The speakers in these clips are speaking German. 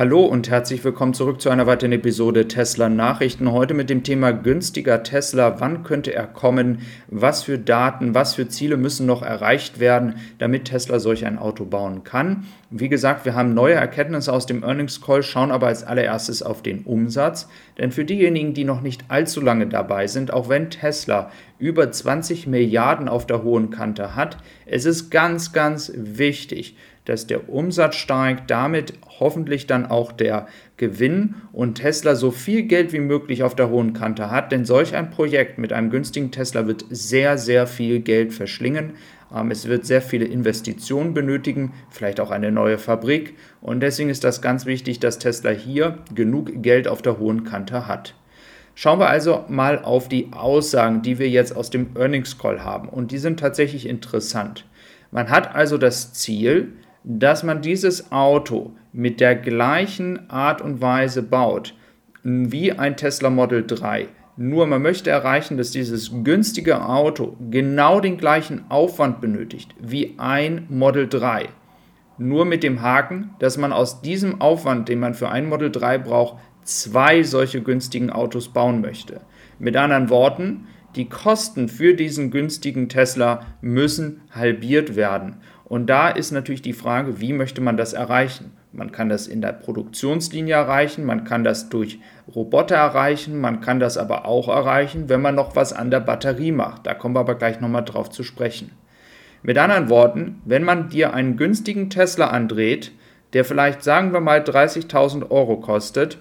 Hallo und herzlich willkommen zurück zu einer weiteren Episode Tesla Nachrichten. Heute mit dem Thema günstiger Tesla. Wann könnte er kommen? Was für Daten, was für Ziele müssen noch erreicht werden, damit Tesla solch ein Auto bauen kann? Wie gesagt, wir haben neue Erkenntnisse aus dem Earnings Call, schauen aber als allererstes auf den Umsatz. Denn für diejenigen, die noch nicht allzu lange dabei sind, auch wenn Tesla über 20 Milliarden auf der hohen Kante hat, es ist ganz, ganz wichtig, dass der Umsatz steigt, damit hoffentlich dann auch der Gewinn und Tesla so viel Geld wie möglich auf der hohen Kante hat, denn solch ein Projekt mit einem günstigen Tesla wird sehr, sehr viel Geld verschlingen. Ähm, es wird sehr viele Investitionen benötigen, vielleicht auch eine neue Fabrik und deswegen ist das ganz wichtig, dass Tesla hier genug Geld auf der hohen Kante hat. Schauen wir also mal auf die Aussagen, die wir jetzt aus dem Earnings Call haben und die sind tatsächlich interessant. Man hat also das Ziel, dass man dieses Auto mit der gleichen Art und Weise baut wie ein Tesla Model 3. Nur man möchte erreichen, dass dieses günstige Auto genau den gleichen Aufwand benötigt wie ein Model 3. Nur mit dem Haken, dass man aus diesem Aufwand, den man für ein Model 3 braucht, zwei solche günstigen Autos bauen möchte. Mit anderen Worten, die Kosten für diesen günstigen Tesla müssen halbiert werden. Und da ist natürlich die Frage, wie möchte man das erreichen? Man kann das in der Produktionslinie erreichen, man kann das durch Roboter erreichen, man kann das aber auch erreichen, wenn man noch was an der Batterie macht. Da kommen wir aber gleich nochmal drauf zu sprechen. Mit anderen Worten, wenn man dir einen günstigen Tesla andreht, der vielleicht sagen wir mal 30.000 Euro kostet,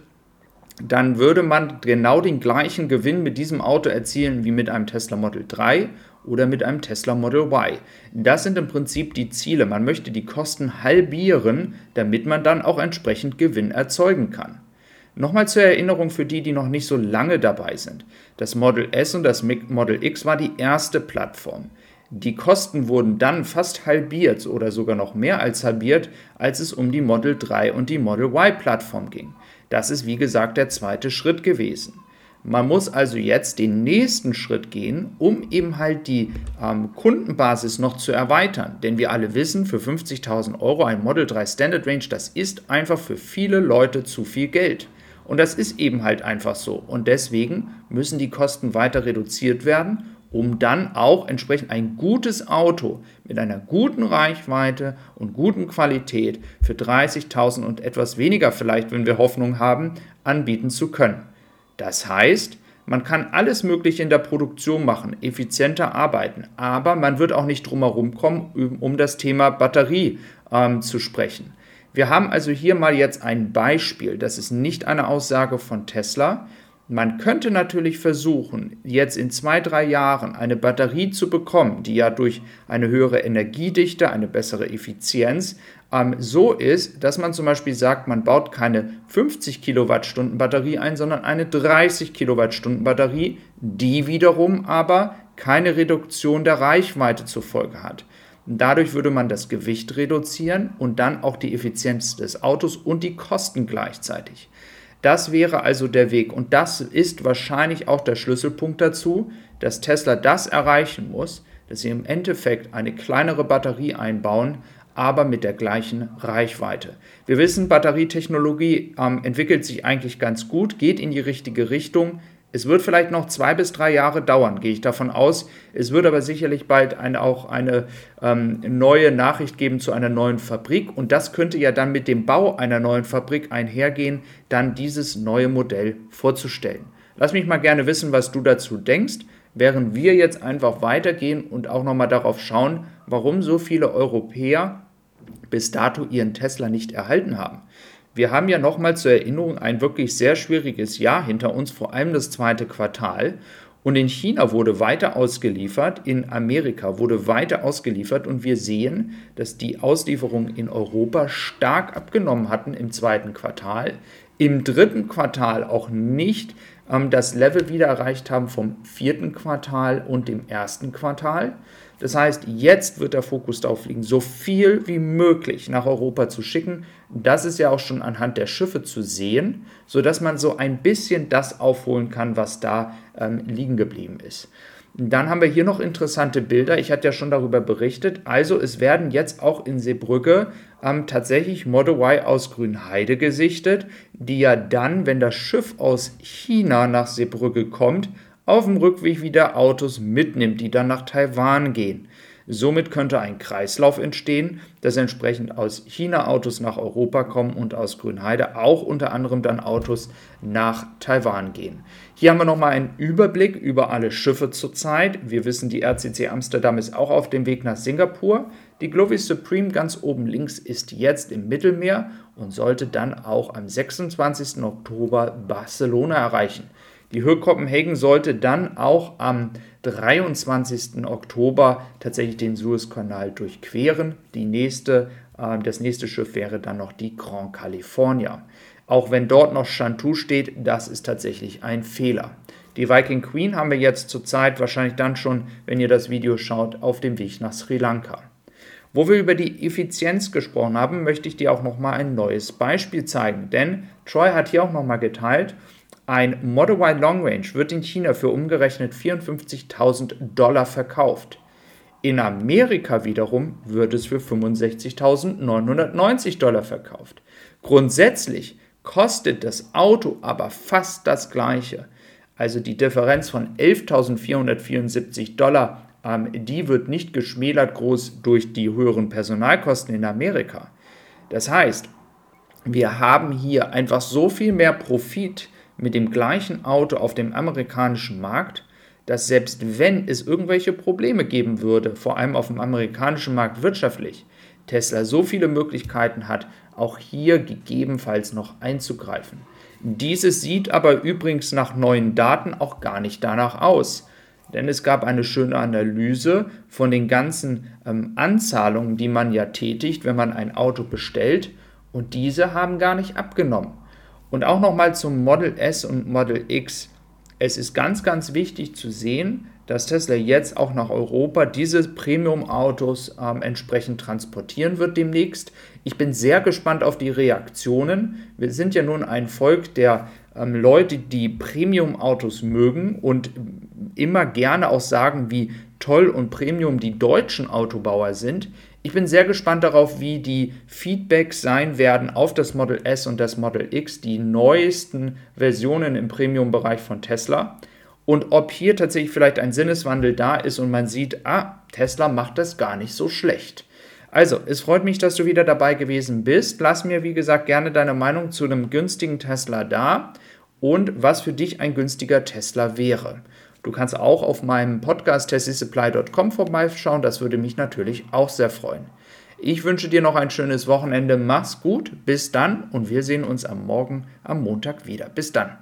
dann würde man genau den gleichen Gewinn mit diesem Auto erzielen wie mit einem Tesla Model 3 oder mit einem Tesla Model Y. Das sind im Prinzip die Ziele. Man möchte die Kosten halbieren, damit man dann auch entsprechend Gewinn erzeugen kann. Nochmal zur Erinnerung für die, die noch nicht so lange dabei sind. Das Model S und das Model X war die erste Plattform. Die Kosten wurden dann fast halbiert oder sogar noch mehr als halbiert, als es um die Model 3 und die Model Y Plattform ging. Das ist wie gesagt der zweite Schritt gewesen. Man muss also jetzt den nächsten Schritt gehen, um eben halt die ähm, Kundenbasis noch zu erweitern. Denn wir alle wissen, für 50.000 Euro ein Model 3 Standard Range, das ist einfach für viele Leute zu viel Geld. Und das ist eben halt einfach so. Und deswegen müssen die Kosten weiter reduziert werden, um dann auch entsprechend ein gutes Auto mit einer guten Reichweite und guten Qualität für 30.000 und etwas weniger vielleicht, wenn wir Hoffnung haben, anbieten zu können. Das heißt, man kann alles Mögliche in der Produktion machen, effizienter arbeiten, aber man wird auch nicht drumherum kommen, um das Thema Batterie ähm, zu sprechen. Wir haben also hier mal jetzt ein Beispiel. Das ist nicht eine Aussage von Tesla, man könnte natürlich versuchen, jetzt in zwei, drei Jahren eine Batterie zu bekommen, die ja durch eine höhere Energiedichte, eine bessere Effizienz ähm, so ist, dass man zum Beispiel sagt, man baut keine 50 Kilowattstunden Batterie ein, sondern eine 30 Kilowattstunden Batterie, die wiederum aber keine Reduktion der Reichweite zur Folge hat. Dadurch würde man das Gewicht reduzieren und dann auch die Effizienz des Autos und die Kosten gleichzeitig. Das wäre also der Weg und das ist wahrscheinlich auch der Schlüsselpunkt dazu, dass Tesla das erreichen muss, dass sie im Endeffekt eine kleinere Batterie einbauen, aber mit der gleichen Reichweite. Wir wissen, Batterietechnologie ähm, entwickelt sich eigentlich ganz gut, geht in die richtige Richtung. Es wird vielleicht noch zwei bis drei Jahre dauern, gehe ich davon aus. Es wird aber sicherlich bald eine, auch eine ähm, neue Nachricht geben zu einer neuen Fabrik. Und das könnte ja dann mit dem Bau einer neuen Fabrik einhergehen, dann dieses neue Modell vorzustellen. Lass mich mal gerne wissen, was du dazu denkst, während wir jetzt einfach weitergehen und auch nochmal darauf schauen, warum so viele Europäer bis dato ihren Tesla nicht erhalten haben. Wir haben ja nochmal zur Erinnerung ein wirklich sehr schwieriges Jahr hinter uns, vor allem das zweite Quartal. Und in China wurde weiter ausgeliefert, in Amerika wurde weiter ausgeliefert und wir sehen, dass die Auslieferungen in Europa stark abgenommen hatten im zweiten Quartal, im dritten Quartal auch nicht ähm, das Level wieder erreicht haben vom vierten Quartal und dem ersten Quartal. Das heißt, jetzt wird der Fokus darauf liegen, so viel wie möglich nach Europa zu schicken. Das ist ja auch schon anhand der Schiffe zu sehen, sodass man so ein bisschen das aufholen kann, was da ähm, liegen geblieben ist. Dann haben wir hier noch interessante Bilder. Ich hatte ja schon darüber berichtet. Also es werden jetzt auch in Seebrücke ähm, tatsächlich Model Y aus Grünheide gesichtet, die ja dann, wenn das Schiff aus China nach Seebrücke kommt, auf dem Rückweg wieder Autos mitnimmt, die dann nach Taiwan gehen. Somit könnte ein Kreislauf entstehen, dass entsprechend aus China Autos nach Europa kommen und aus Grünheide auch unter anderem dann Autos nach Taiwan gehen. Hier haben wir nochmal einen Überblick über alle Schiffe zurzeit. Wir wissen, die RCC Amsterdam ist auch auf dem Weg nach Singapur. Die Glovis Supreme ganz oben links ist jetzt im Mittelmeer und sollte dann auch am 26. Oktober Barcelona erreichen. Die Höhe Kopenhagen sollte dann auch am 23. Oktober tatsächlich den Suezkanal durchqueren. Die nächste, äh, das nächste Schiff wäre dann noch die Grand California. Auch wenn dort noch Chantou steht, das ist tatsächlich ein Fehler. Die Viking Queen haben wir jetzt zurzeit wahrscheinlich dann schon, wenn ihr das Video schaut, auf dem Weg nach Sri Lanka. Wo wir über die Effizienz gesprochen haben, möchte ich dir auch noch mal ein neues Beispiel zeigen, denn Troy hat hier auch noch mal geteilt, ein Model Y Long Range wird in China für umgerechnet 54.000 Dollar verkauft. In Amerika wiederum wird es für 65.990 Dollar verkauft. Grundsätzlich kostet das Auto aber fast das gleiche. Also die Differenz von 11.474 Dollar, ähm, die wird nicht geschmälert groß durch die höheren Personalkosten in Amerika. Das heißt, wir haben hier einfach so viel mehr Profit, mit dem gleichen Auto auf dem amerikanischen Markt, dass selbst wenn es irgendwelche Probleme geben würde, vor allem auf dem amerikanischen Markt wirtschaftlich, Tesla so viele Möglichkeiten hat, auch hier gegebenenfalls noch einzugreifen. Dieses sieht aber übrigens nach neuen Daten auch gar nicht danach aus. Denn es gab eine schöne Analyse von den ganzen ähm, Anzahlungen, die man ja tätigt, wenn man ein Auto bestellt. Und diese haben gar nicht abgenommen. Und auch nochmal zum Model S und Model X. Es ist ganz, ganz wichtig zu sehen, dass Tesla jetzt auch nach Europa diese Premium-Autos ähm, entsprechend transportieren wird demnächst. Ich bin sehr gespannt auf die Reaktionen. Wir sind ja nun ein Volk der ähm, Leute, die Premium-Autos mögen und immer gerne auch sagen, wie toll und Premium die deutschen Autobauer sind. Ich bin sehr gespannt darauf, wie die Feedbacks sein werden auf das Model S und das Model X, die neuesten Versionen im Premium-Bereich von Tesla. Und ob hier tatsächlich vielleicht ein Sinneswandel da ist und man sieht, ah, Tesla macht das gar nicht so schlecht. Also, es freut mich, dass du wieder dabei gewesen bist. Lass mir, wie gesagt, gerne deine Meinung zu einem günstigen Tesla da und was für dich ein günstiger Tesla wäre. Du kannst auch auf meinem Podcast tessysupply.com vorbeischauen, das würde mich natürlich auch sehr freuen. Ich wünsche dir noch ein schönes Wochenende, mach's gut, bis dann und wir sehen uns am Morgen, am Montag wieder. Bis dann.